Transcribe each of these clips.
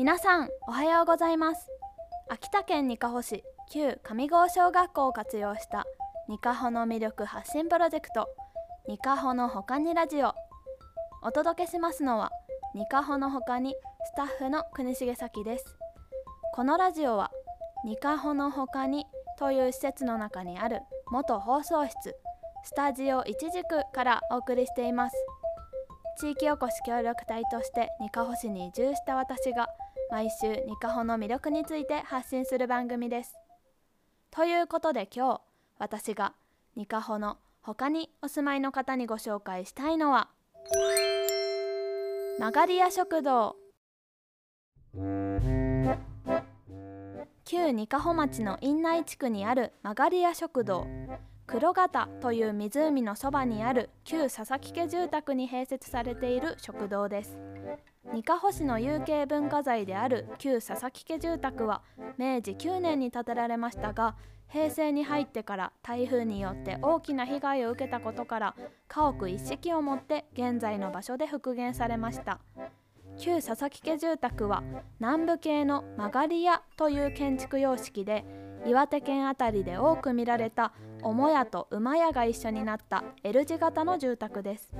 皆さんおはようございます。秋田県にかほ市旧上郷小学校を活用したにかほの魅力発信プロジェクトにかほのほかにラジオ。お届けしますのはにかほのほかにスタッフの国重咲です。このラジオはにかほのほかにという施設の中にある元放送室スタジオいちじくからお送りしています。地域おこし協力隊としてにかほ市に移住した私が毎週にかほの魅力について発信する番組です。ということで今日私がにかほの他にお住まいの方にご紹介したいのは曲がり屋食堂。旧にかほ町の院内地区にある曲がり屋食堂。黒型という湖のそばにある旧佐々木家住宅に併設されている食堂です。にかほ市の有形文化財である旧佐々木家住宅は明治9年に建てられましたが平成に入ってから台風によって大きな被害を受けたことから家屋一式をもって現在の場所で復元されました。旧佐々木家住宅は南部系の曲がり屋という建築様式で岩手県辺りで多く見られた母屋と馬屋が一緒になった L 字型の住宅です。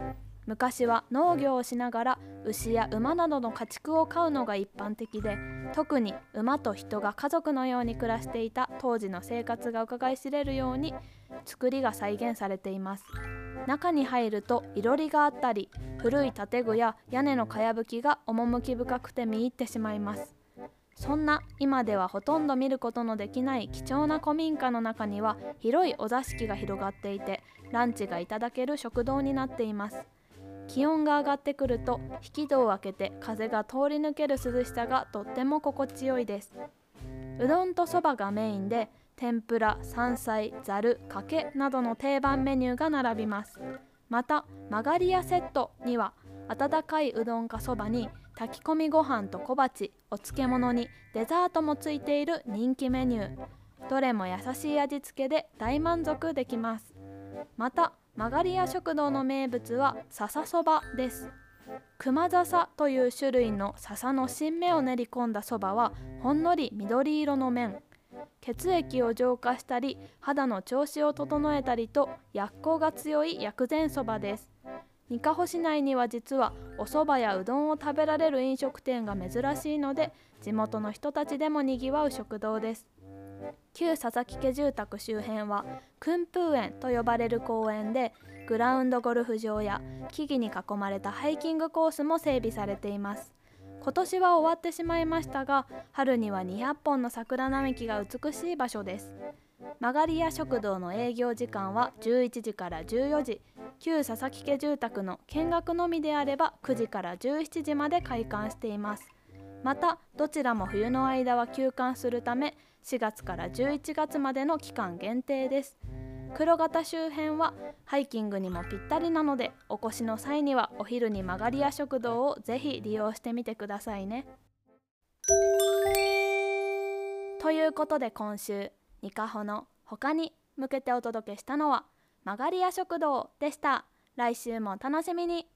昔は農業をしながら牛や馬などの家畜を飼うのが一般的で特に馬と人が家族のように暮らしていた当時の生活が伺い知れるように作りが再現されています。中に入るといろりがあったり古い建具や屋根のかやぶきが趣深くて見入ってしまいます。そんな今ではほとんど見ることのできない貴重な古民家の中には広いお座敷が広がっていてランチがいただける食堂になっています。気温が上がってくると引き戸を開けて風が通り抜ける涼しさがとっても心地よいです。うどんとそばがメインで天ぷら山菜ざるかけなどの定番メニューが並びます。また曲がり屋セットには温かいうどんかそばに炊き込みご飯と小鉢お漬物にデザートもついている人気メニュー。どれも優しい味付けで大満足できます。また曲がり屋食堂の名物は笹そばです。熊笹という種類の笹の新芽を練り込んだそばはほんのり緑色の麺。血液を浄化したり肌の調子を整えたりと薬効が強い薬膳そばです。にかほ市内には実はお蕎麦やうどんを食べられる飲食店が珍しいので地元の人たちでもにぎわう食堂です。旧佐々木家住宅周辺は訓風園と呼ばれる公園でグラウンドゴルフ場や木々に囲まれたハイキングコースも整備されています。今年は終わってしまいましたが春には200本の桜並木が美しい場所です。曲がり屋食堂の営業時間は11時から14時。旧佐々木家住宅の見学のみであれば9時から17時まで開館しています。またどちらも冬の間は休館するため4月から11月までの期間限定です。黒型周辺はハイキングにもぴったりなのでお越しの際にはお昼に曲がり屋食堂をぜひ利用してみてくださいね。ということで今週ニカホの他に向けてお届けしたのは曲がり屋食堂でした。来週もお楽しみに。